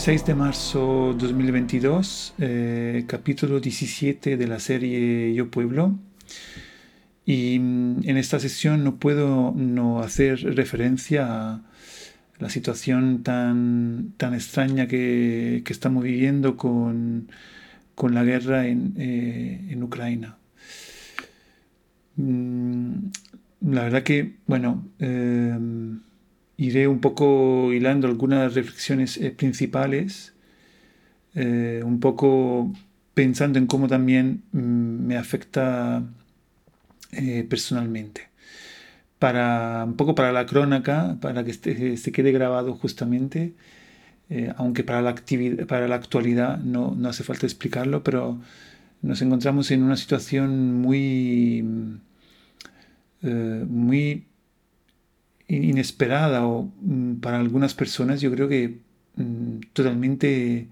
6 de marzo 2022, eh, capítulo 17 de la serie Yo Pueblo. Y mm, en esta sesión no puedo no hacer referencia a la situación tan, tan extraña que, estamos viviendo con, la guerra en, eh, Ucrania. Mm, la verdad que, bueno, eh, iré un poco hilando algunas reflexiones eh, principales, eh, un poco pensando en cómo también mm, me afecta eh, personalmente. Para, un poco para la crónica, para que este, se quede grabado justamente, aunque para la, para la actualidad no, no, hace falta explicarlo, pero nos encontramos en una situación muy, muy inesperada o mm, para algunas personas yo creo que mm, totalmente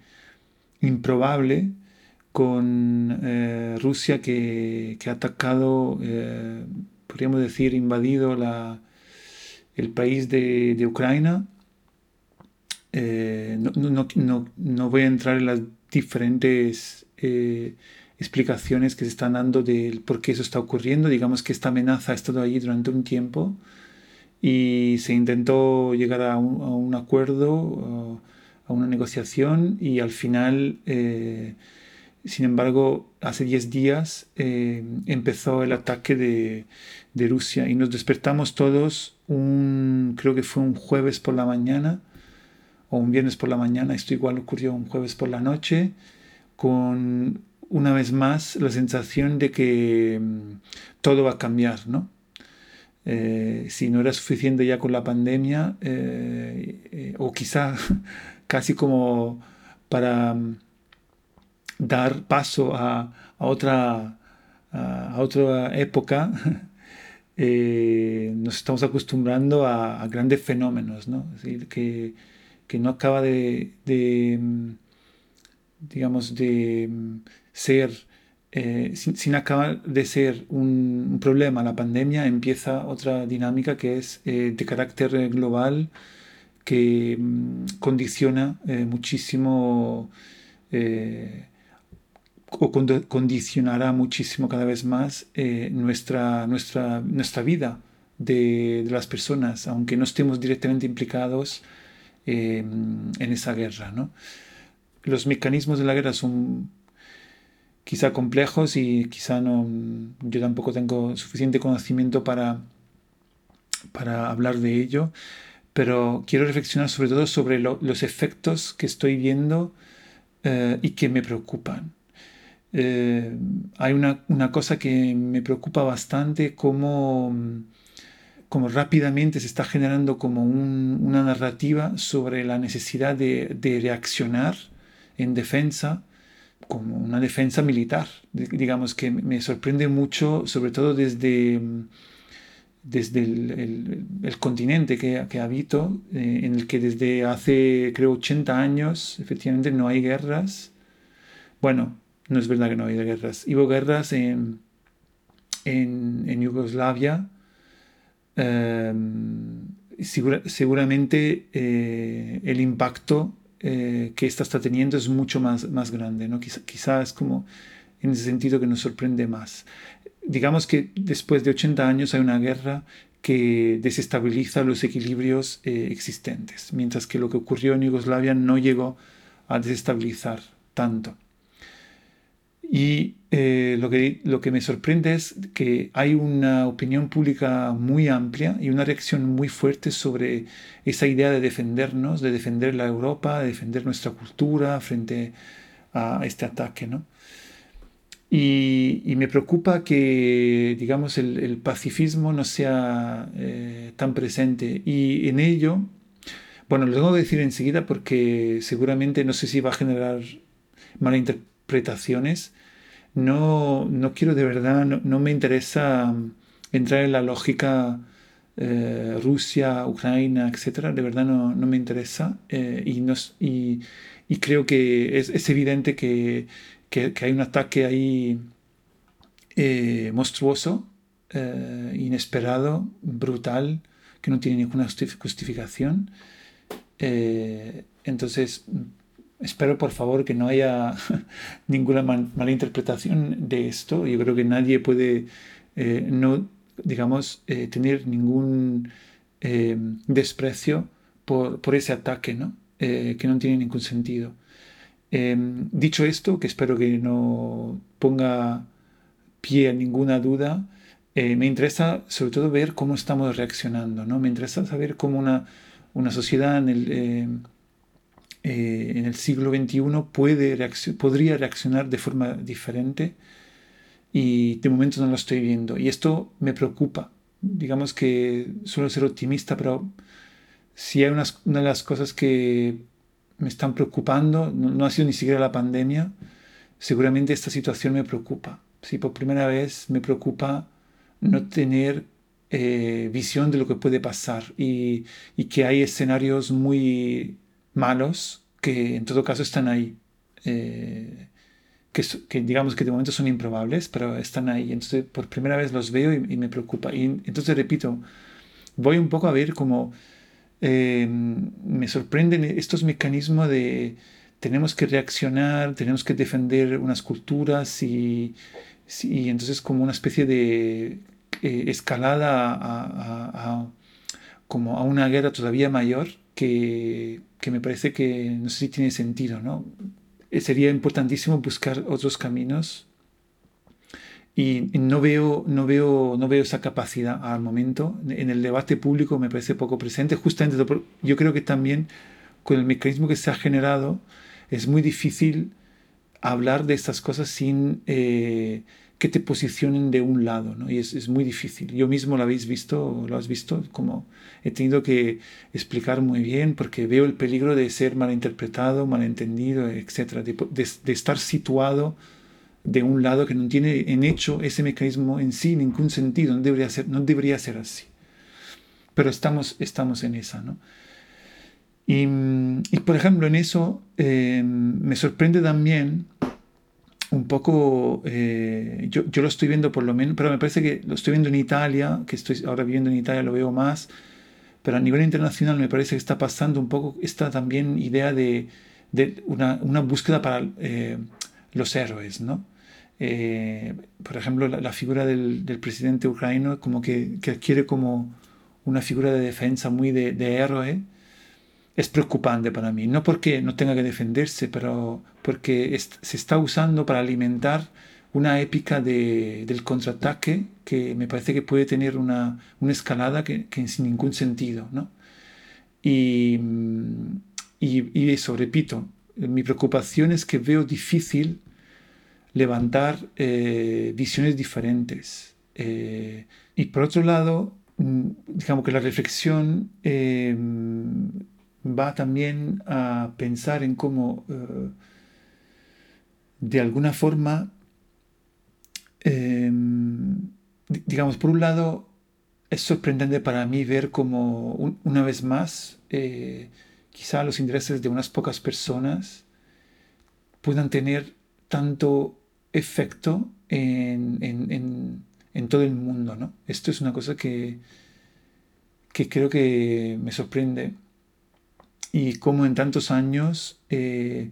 improbable con eh, Rusia que, ha atacado, eh, podríamos decir, invadido la, el país de, Ucrania. Eh, no, voy a entrar en las diferentes explicaciones que se están dando del por qué eso está ocurriendo. Digamos que esta amenaza ha estado allí durante un tiempo y se intentó llegar a un, acuerdo, a una negociación y al final, eh, sin embargo, hace 10 días eh, empezó el ataque de, Rusia y nos despertamos todos, un, creo que fue un jueves por la mañana o un viernes por la mañana, esto igual ocurrió un jueves por la noche, con una vez más la sensación de que mm, todo va a cambiar, ¿no? Eh, si no era suficiente ya con la pandemia, eh, eh, o quizá casi como para mm, dar paso a, otra, a, otra época, nos estamos acostumbrando a, grandes fenómenos, ¿no? que, no acaba de, de mm, digamos, de mm, ser eh, sin, acabar de ser un, problema la pandemia, empieza otra dinámica que es eh, de carácter global que mm, condiciona eh, muchísimo o condicionará muchísimo cada vez más nuestra, nuestra, nuestra vida de, de, las personas, aunque no estemos directamente implicados en esa guerra. ¿no? Los mecanismos de la guerra son quizá complejos y quizá no, yo tampoco tengo suficiente conocimiento para, para hablar de ello, pero quiero reflexionar sobre todo sobre los efectos que estoy viendo eh, y que me preocupan. Eh, hay una, cosa que me preocupa bastante, como, como rápidamente se está generando como una narrativa sobre la necesidad de, de reaccionar en defensa como una defensa militar. Digamos que me sorprende mucho, sobre todo desde, desde el, continente que, que habito, eh, en el que desde hace, creo, 80 años, efectivamente, no hay guerras. Bueno, no es verdad que no hay guerras. Hubo guerras en, en, Yugoslavia. Em, seguramente eh, el impacto eh, que esta está teniendo es mucho más, más grande. ¿no? Quizá, es como en ese sentido que nos sorprende más. Digamos que después de 80 años hay una guerra que desestabiliza los equilibrios eh, existentes, mientras que lo que ocurrió en Yugoslavia no llegó a desestabilizar tanto. Y eh, lo, que, lo que me sorprende es que hay una opinión pública muy amplia y una reacción muy fuerte sobre esa idea de defendernos, de defender la Europa, de defender nuestra cultura frente a este ataque. ¿no? Y, me preocupa que, digamos, el, pacifismo no sea eh, tan presente. Y en ello, bueno, lo tengo que decir enseguida porque seguramente no sé si va a generar malinterpretaciones no, no quiero de verdad, no, me interesa entrar en la lógica eh, Rusia, Ucrania, etcétera, de verdad no, me interesa eh, y, y, creo que es, evidente que, hay un ataque ahí eh, monstruoso, inesperado, brutal, que no tiene ninguna justificación. entonces, espero por favor que no haya ninguna mala interpretación de esto. Yo creo que nadie puede eh, no, digamos, eh, tener ningún eh, desprecio por, por, ese ataque, ¿no? que no tiene ningún sentido. dicho esto, que espero que no ponga pie a ninguna duda, me interesa sobre todo ver cómo estamos reaccionando, ¿no? Me interesa saber cómo una, una sociedad en el eh, en el siglo XXI puede podría reaccionar de forma diferente y de momento no lo estoy viendo. Y esto me preocupa. Digamos que suelo ser optimista, pero si hay una de las cosas que me están preocupando, no, ha sido ni siquiera la pandemia, seguramente esta situación me preocupa. Si por primera vez me preocupa no tener eh, visión de lo que puede pasar y, y que hay escenarios muy malos que en todo caso están ahí. Eh, que, digamos que de momento son improbables, pero están ahí. Entonces por primera vez los veo y, me preocupa. Y entonces repito, voy un poco a ver cómo eh, me sorprenden estos mecanismos de tenemos que reaccionar, tenemos que defender unas culturas y, y entonces como una especie de eh, escalada a, como a una guerra todavía mayor que, que, me parece que no sé si tiene sentido, ¿no? Eh, sería importantísimo buscar otros caminos y no veo, no veo, no veo esa capacidad al momento. En el debate público me parece poco presente, justamente yo creo que también con el mecanismo que se ha generado es muy difícil hablar de estas cosas sin eh, que te posicionen de un lado, ¿no? Y es, es, muy difícil. Yo mismo lo habéis visto, lo has visto, como he tenido que explicar muy bien porque veo el peligro de ser malinterpretado, malentendido, etc. De, de, estar situado de un lado que no tiene en hecho ese mecanismo en sí ningún sentido, no debería ser, no debería ser así. Pero estamos, estamos en esa, ¿no? Y, y por ejemplo, en eso eh, me sorprende también un poco, eh, yo, yo, lo estoy viendo por lo menos, pero me parece que lo estoy viendo en Italia, que estoy ahora viviendo en Italia, lo veo más, pero a nivel internacional me parece que está pasando un poco esta también idea de, de una, una, búsqueda para eh, los héroes, ¿no? Eh, por ejemplo, la, figura del, presidente ucraniano como que, que, adquiere como una figura de defensa muy de, de héroe, es preocupante para mí. No porque no tenga que defenderse, pero porque se está usando para alimentar una épica de, del contraataque que me parece que puede tener una, una escalada que, que, sin ningún sentido. ¿no? Y, y, y, eso, repito, mi preocupación es que veo difícil levantar eh, visiones diferentes. Eh, y por otro lado, mm, digamos que la reflexión eh, va también a pensar en cómo, eh, de alguna forma, em, digamos, por un lado, es sorprendente para mí ver cómo, una vez más, eh, quizá los intereses de unas pocas personas puedan tener tanto efecto en, en, todo el mundo. ¿no? Esto es una cosa que, que creo que me sorprende y como en tantos años, eh,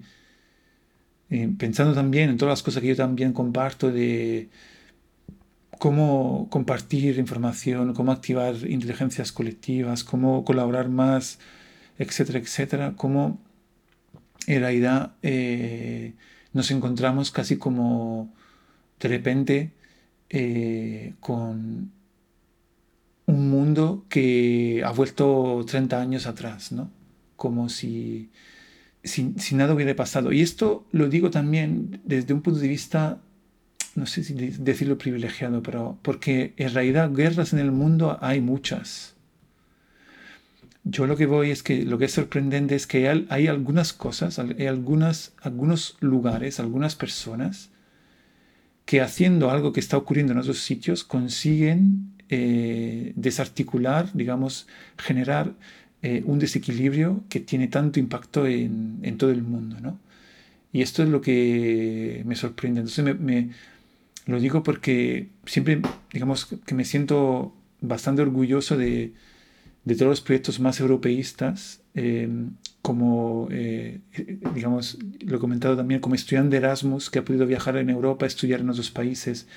eh, pensando también en todas las cosas que yo también comparto de cómo compartir información, cómo activar inteligencias colectivas, cómo colaborar más, etcétera, etcétera, cómo en realidad eh, nos encontramos casi como de repente con un mundo que ha vuelto 30 años atrás, ¿no? Como si, si, nada hubiera pasado. Y esto lo digo también desde un punto de vista, no sé si decirlo privilegiado, pero porque en realidad guerras en el mundo hay muchas. Yo lo que voy es que lo que es sorprendente es que hay, algunas cosas, hay algunas, algunos lugares, algunas personas que haciendo algo que está ocurriendo en otros sitios consiguen eh, desarticular, digamos, generar eh, un desequilibrio que tiene tanto impacto en, todo el mundo. ¿no? Y esto es lo que me sorprende. Entonces me, lo digo porque siempre, digamos, que me siento bastante orgulloso de, todos los proyectos más europeístas, como, digamos, lo he comentado también, como estudiante de Erasmus que ha podido viajar en Europa, estudiar en otros países,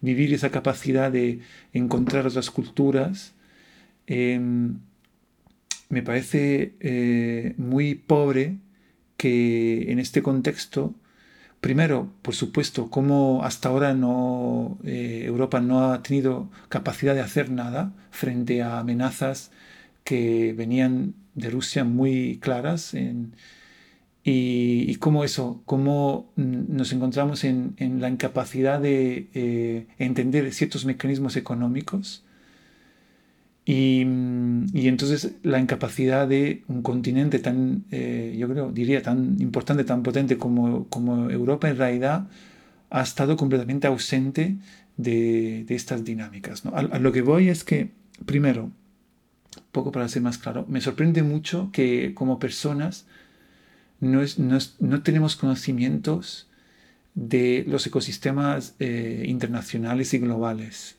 vivir esa capacidad de encontrar otras culturas, em, me parece eh, muy pobre que en este contexto, primero, por supuesto, como hasta ahora no, eh, Europa no ha tenido capacidad de hacer nada frente a amenazas que venían de Rusia muy claras y, cómo eso, cómo nos encontramos en, la incapacidad de eh, entender ciertos mecanismos económicos y, entonces la incapacidad de un continente tan, eh, yo creo, diría, tan importante, tan potente como, como Europa en realidad ha estado completamente ausente de, estas dinámicas. a, lo que voy es que, primero, poco para ser más claro, me sorprende mucho que como personas no, tenemos conocimientos de los ecosistemas eh, internacionales y globales.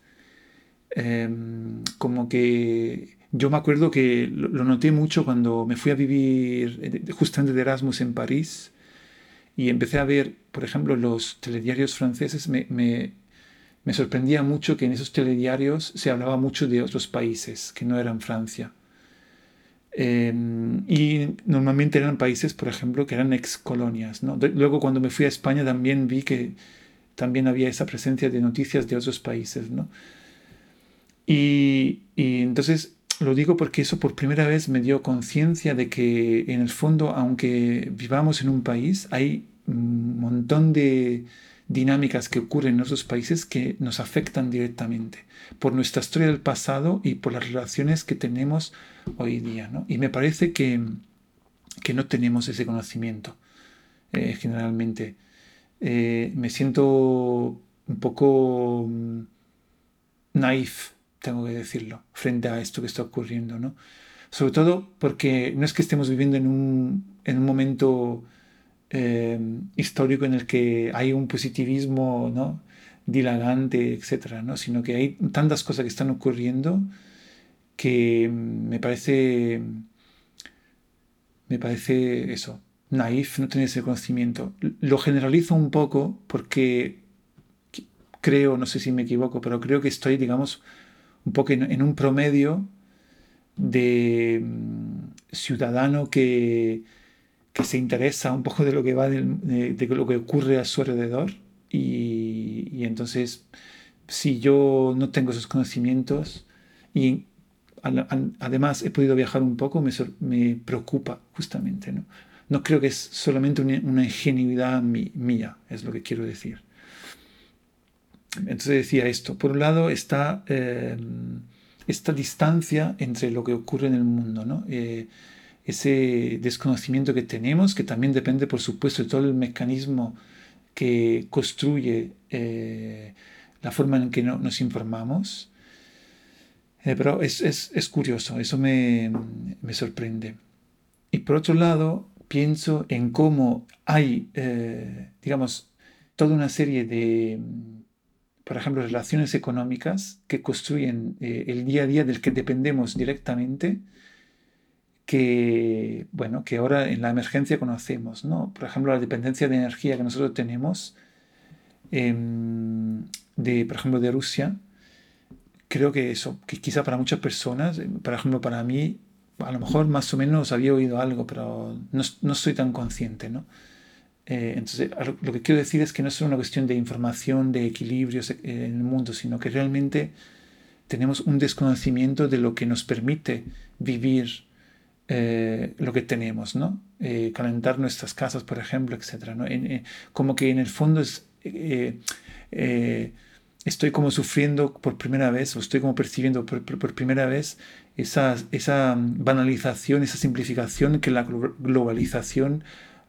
Em, como que yo me acuerdo que lo, noté mucho cuando me fui a vivir eh, justamente de Erasmus en París y empecé a ver, por ejemplo, los telediarios franceses. Me, me sorprendía mucho que en esos telediarios se hablaba mucho de otros países que no eran Francia. Em, y normalmente eran países, por ejemplo, que eran ex colonias. ¿no? Luego cuando me fui a España también vi que también había esa presencia de noticias de otros países. ¿no? Y, y entonces lo digo porque eso por primera vez me dio conciencia de que en el fondo, aunque vivamos en un país, hay un montón de dinámicas que ocurren en otros países que nos afectan directamente por nuestra historia del pasado y por las relaciones que tenemos hoy día. ¿no? Y me parece que, que, no tenemos ese conocimiento eh, generalmente. Eh, me siento un poco mm, naif, tengo que decirlo, frente a esto que está ocurriendo. ¿no? Sobre todo porque no es que estemos viviendo en un, en un momento eh, histórico en el que hay un positivismo ¿no? dilagante, etcétera, ¿no? sino que hay tantas cosas que están ocurriendo que me parece, me parece eso, naif no tener ese conocimiento. Lo generalizo un poco porque creo, no sé si me equivoco, pero creo que estoy, digamos, un poco en, un promedio de mm, ciudadano que, que, se interesa un poco de lo que va de, lo que ocurre a su alrededor y, y, entonces si yo no tengo esos conocimientos y además he podido viajar un poco, me, me preocupa justamente. ¿no? no creo que es solamente una, ingenuidad mía, es lo que quiero decir. Entonces decía esto. Por un lado está eh, esta distancia entre lo que ocurre en el mundo, ¿no? Eh, ese desconocimiento que tenemos, que también depende, por supuesto, de todo el mecanismo que construye eh, la forma en que nos informamos. Eh, pero es, es, es, curioso, eso me, me, sorprende. Y por otro lado, pienso en cómo hay, eh, digamos, toda una serie de, por ejemplo, relaciones económicas que construyen eh, el día a día del que dependemos directamente, que, bueno, que ahora en la emergencia conocemos, ¿no? Por ejemplo, la dependencia de energía que nosotros tenemos, em, de, por ejemplo, de Rusia, creo que eso, que quizá para muchas personas, eh, por ejemplo, para mí, a lo mejor más o menos había oído algo, pero no, no soy tan consciente, ¿no? Eh, entonces, lo que quiero decir es que no es solo una cuestión de información, de equilibrios en el mundo, sino que realmente tenemos un desconocimiento de lo que nos permite vivir eh, lo que tenemos, ¿no? calentar nuestras casas, por ejemplo, etc. ¿no? como que en el fondo es estoy como sufriendo por primera vez, o estoy como percibiendo por, primera vez esa, esa, banalización, esa simplificación que la globalización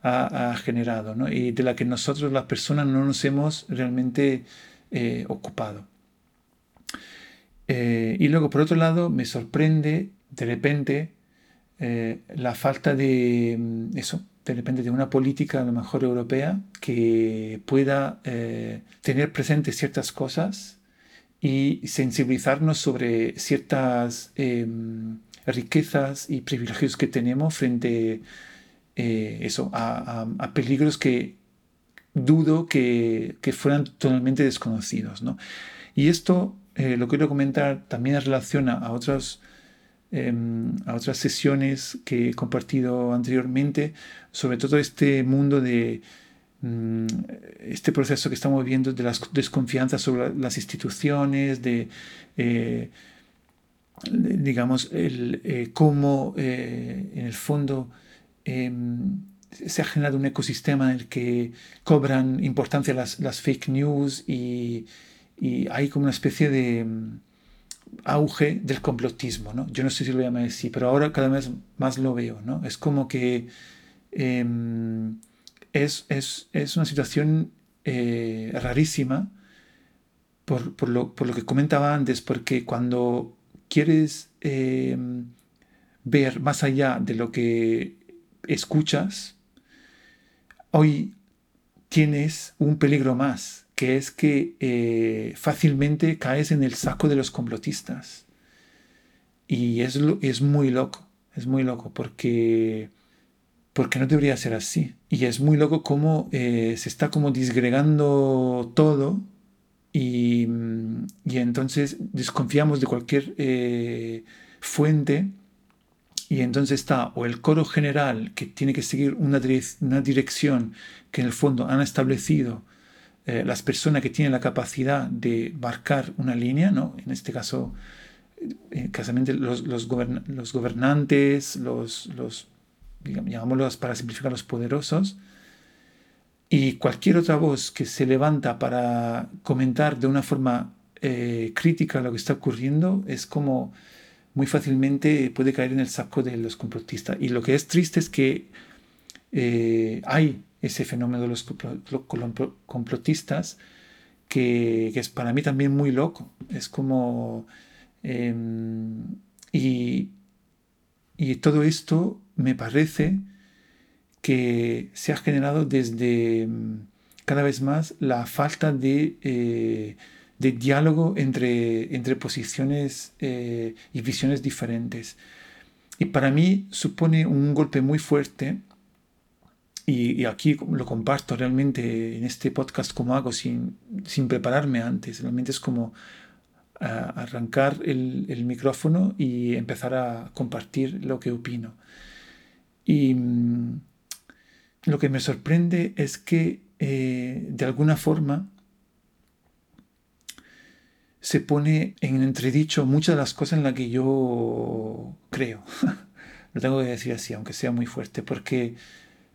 ha, generado, ¿no? y de la que nosotros las personas no nos hemos realmente eh, ocupado. Eh, y luego, por otro lado, me sorprende de repente eh, la falta de mm, eso, de repente de una política a lo mejor europea que pueda eh, tener presentes ciertas cosas y sensibilizarnos sobre ciertas em, riquezas y privilegios que tenemos frente eh, eso, a, peligros que dudo que, fueran totalmente desconocidos. ¿no? Y esto eh, lo quiero comentar también en relación a, otras, em, a otras sesiones que he compartido anteriormente, sobre todo este mundo de mm, este proceso que estamos viendo de las desconfianzas sobre las instituciones, de, eh, digamos, el, cómo en el fondo Em, se ha generado un ecosistema en el que cobran importancia las, fake news y, hay como una especie de em, auge del complotismo, ¿no? Yo no sé si lo llamo así, pero ahora cada vez más lo veo, ¿no? Es como que em, es, una situación eh, rarísima por, lo, por, lo, que comentaba antes, porque cuando quieres ver más allá de lo que escuchas, hoy tienes un peligro más, que es que eh, fácilmente caes en el saco de los complotistas. Y es, es muy loco, es muy loco, porque, porque no debería ser así. Y es muy loco cómo eh, se está como disgregando todo y, y entonces desconfiamos de cualquier eh, fuente y entonces está o el coro general que tiene que seguir una, dirección que en el fondo han establecido eh, las personas que tienen la capacidad de marcar una línea, ¿no? en este caso, eh, los, los, gobernantes, los, los llamámoslos para simplificar los poderosos, y cualquier otra voz que se levanta para comentar de una forma eh, crítica lo que está ocurriendo es como muy fácilmente puede caer en el saco de los complotistas. Y lo que es triste es que eh, hay ese fenómeno de los complotistas que, es para mí también muy loco. Es como... Em, y, todo esto me parece que se ha generado desde mm, cada vez más la falta de... Eh, de diálogo entre, entre posiciones eh, y visiones diferentes. Y para mí supone un golpe muy fuerte, y, aquí lo comparto realmente en este podcast como hago sin, sin prepararme antes, realmente es como arrancar el, micrófono y empezar a compartir lo que opino. Y mm, lo que me sorprende es que eh, de alguna forma se pone en entredicho muchas de las cosas en las que yo creo. Lo tengo que decir así, aunque sea muy fuerte, porque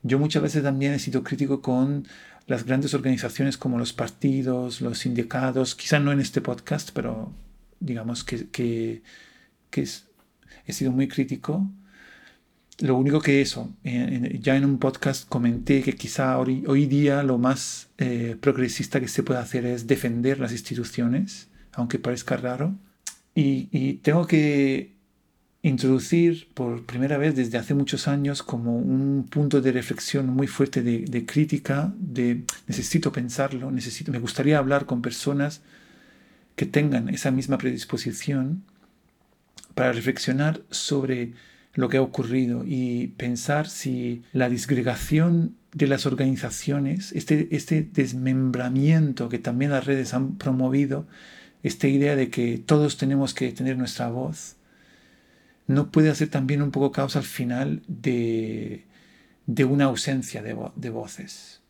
yo muchas veces también he sido crítico con las grandes organizaciones como los partidos, los sindicatos, quizás no en este podcast, pero digamos que, he sido muy crítico. Lo único que eso, ya en un podcast comenté que quizá hoy, día lo más eh, progresista que se puede hacer es defender las instituciones aunque parezca raro. Y, tengo que introducir por primera vez desde hace muchos años como un punto de reflexión muy fuerte de, crítica, de necesito pensarlo, necesito, me gustaría hablar con personas que tengan esa misma predisposición para reflexionar sobre lo que ha ocurrido y pensar si la disgregación de las organizaciones, este, este desmembramiento que también las redes han promovido, esta idea de que todos tenemos que tener nuestra voz, no puede hacer también un poco causa al final de, una ausencia de, voces.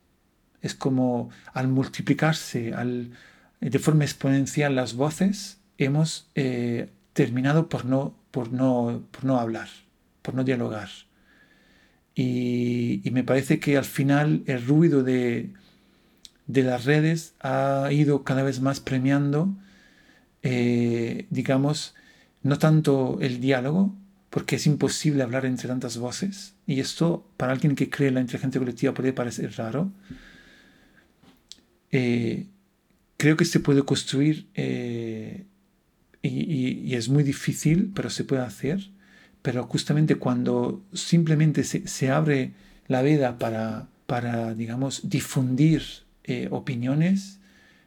Es como al multiplicarse al, de forma exponencial las voces, hemos eh, terminado por no, por, no, por no hablar, por no dialogar. Y, y, me parece que al final el ruido de, de las redes ha ido cada vez más premiando eh, digamos, no tanto el diálogo, porque es imposible hablar entre tantas voces, y esto para alguien que cree en la inteligencia colectiva puede parecer raro. Eh, creo que se puede construir eh, y, es muy difícil, pero se puede hacer. Pero justamente cuando simplemente se, abre la veda para, para digamos, difundir opiniones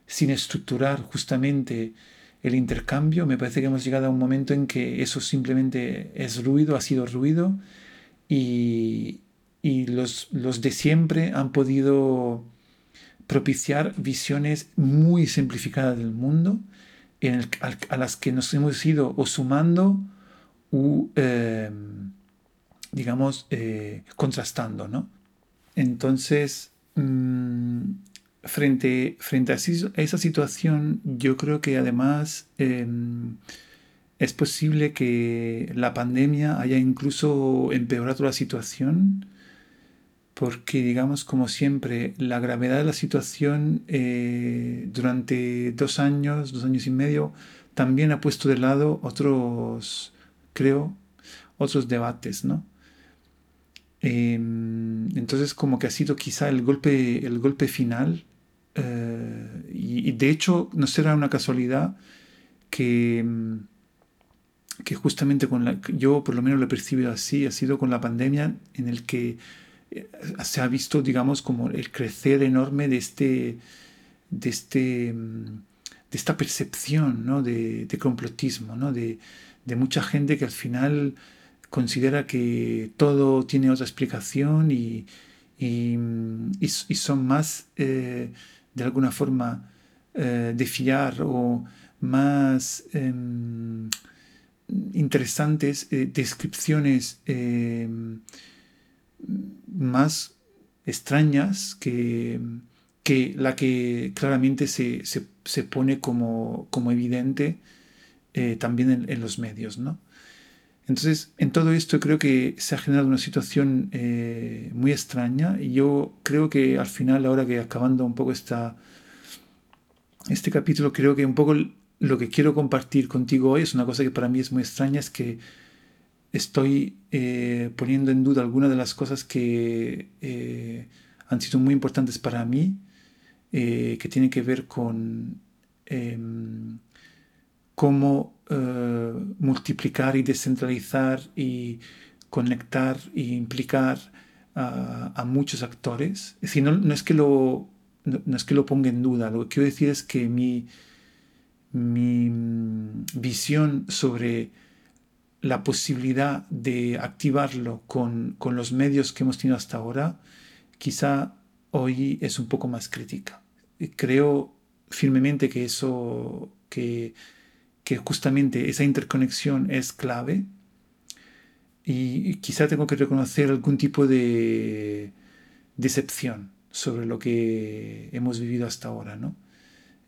sin estructurar justamente el intercambio. Me parece que hemos llegado a un momento en que eso simplemente es ruido, ha sido ruido y, los, los, de siempre han podido propiciar visiones muy simplificadas del mundo a, las que nos hemos ido sumando o, em, digamos, eh, contrastando, ¿no? Entonces, mm, frente, frente a, esa situación, yo creo que además em, es posible que la pandemia haya incluso empeorado la situación, porque digamos, como siempre, la gravedad de la situación eh, durante dos años, dos años y medio, también ha puesto de lado otros, creo, otros debates, ¿no? Em, entonces como que ha sido quizá el golpe, el golpe final eh, y, de hecho, no será una casualidad que, mm, que justamente con la, yo por lo menos lo he percibido así, ha sido con la pandemia en el que eh, se ha visto, digamos, como el crecer enorme de este, de este, mm, de esta percepción, ¿no? de, de, complotismo, ¿no? de, de mucha gente que al final considera que todo tiene otra explicación y, y, mm, y, son más eh, de alguna forma eh, de fiar o más em, interesantes eh, descripciones em, más extrañas que, que, la que claramente se, se, pone como, como evidente eh, también en, en, los medios. ¿no? Entonces, en todo esto creo que se ha generado una situación eh, muy extraña y yo creo que al final, ahora que acabando un poco esta, este capítulo, creo que un poco lo que quiero compartir contigo hoy es una cosa que para mí es muy extraña, es que estoy eh, poniendo en duda algunas de las cosas que eh, han sido muy importantes para mí, que tienen que ver con em, cómo eh, multiplicar y descentralizar y conectar e implicar a, muchos actores. No, es que lo, no, es que lo ponga en duda, lo que quiero decir es que mi, mi mm, visión sobre la posibilidad de activarlo con, con, los medios que hemos tenido hasta ahora, quizá hoy es un poco más crítica. Creo firmemente que eso, que que justamente esa interconexión es clave y quizá tengo que reconocer algún tipo de decepción sobre lo que hemos vivido hasta ahora. No,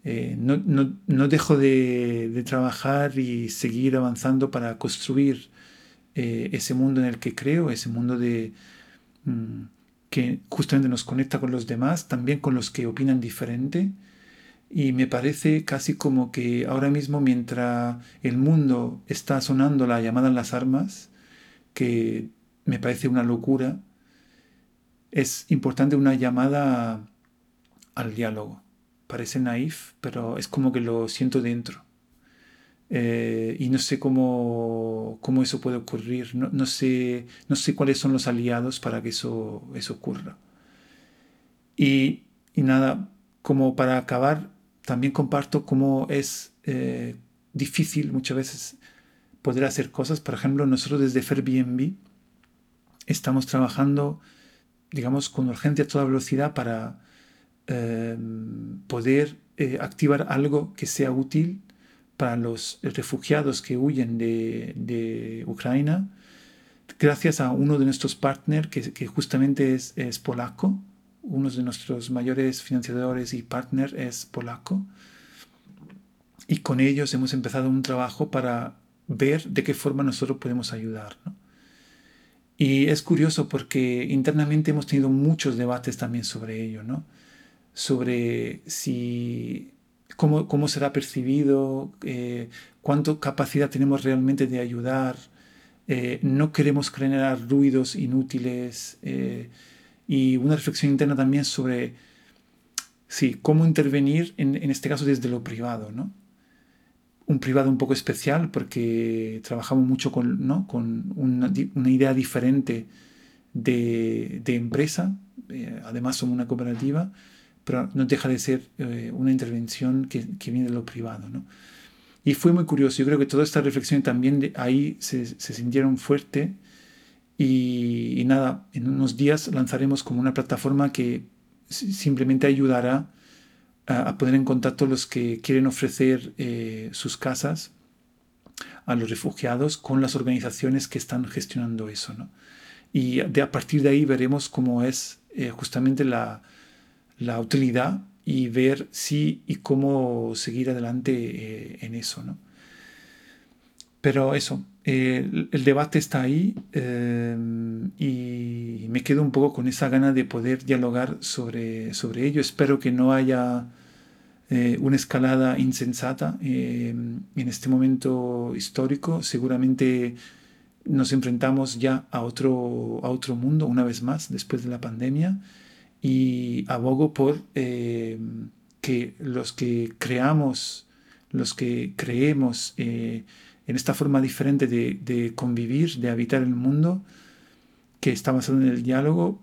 eh, no, no, no, dejo de, de, trabajar y seguir avanzando para construir eh, ese mundo en el que creo, ese mundo de, mm, que justamente nos conecta con los demás, también con los que opinan diferente y me parece casi como que ahora mismo mientras el mundo está sonando la llamada en las armas, que me parece una locura, es importante una llamada al diálogo. Parece naif, pero es como que lo siento dentro. Eh, y no sé cómo, cómo, eso puede ocurrir, no, no, sé, no sé cuáles son los aliados para que eso, eso ocurra. Y, y nada, como para acabar, también comparto cómo es eh, difícil muchas veces poder hacer cosas. Por ejemplo, nosotros desde Airbnb estamos trabajando, digamos, con urgencia a toda velocidad para eh, poder eh, activar algo que sea útil para los refugiados que huyen de, Ucrania, gracias a uno de nuestros partners que, justamente es, es polaco, uno de nuestros mayores financiadores y partners es polaco. Y con ellos hemos empezado un trabajo para ver de qué forma nosotros podemos ayudar. Y es curioso porque internamente hemos tenido muchos debates también sobre ello, ¿no? sobre si, cómo, cómo será percibido, eh, cuánta capacidad tenemos realmente de ayudar. Eh, no queremos generar ruidos inútiles. Eh, y una reflexión interna también sobre sí, cómo intervenir en, en, este caso desde lo privado, ¿no? Un privado un poco especial porque trabajamos mucho con, ¿no? con una, una idea diferente de, de empresa, eh, además somos una cooperativa, pero no deja de ser eh, una intervención que, que, viene de lo privado, ¿no? Y fue muy curioso. Yo creo que toda esta reflexión también de ahí se, se sintieron fuerte. Y, nada, en unos días lanzaremos como una plataforma que simplemente ayudará a, poner en contacto los que quieren ofrecer eh, sus casas a los refugiados con las organizaciones que están gestionando eso. ¿no? Y de, a partir de ahí veremos cómo es eh, justamente la, la utilidad y ver si y cómo seguir adelante eh, en eso. ¿no? Pero eso, el, debate está ahí eh, y me quedo un poco con esa gana de poder dialogar sobre, sobre ello. Espero que no haya eh, una escalada insensata en este momento histórico. Seguramente nos enfrentamos ya a otro, a otro mundo una vez más después de la pandemia y abogo por eh, que los que creamos, los que creemos eh, en esta forma diferente de, convivir, de habitar el mundo, que está basado en el diálogo,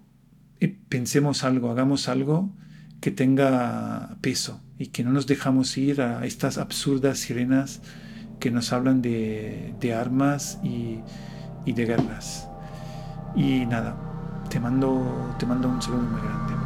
pensemos algo, hagamos algo que tenga peso y que no nos dejamos ir a estas absurdas sirenas que nos hablan de, armas y, y de guerras. Y nada, te mando, te mando un saludo muy grande.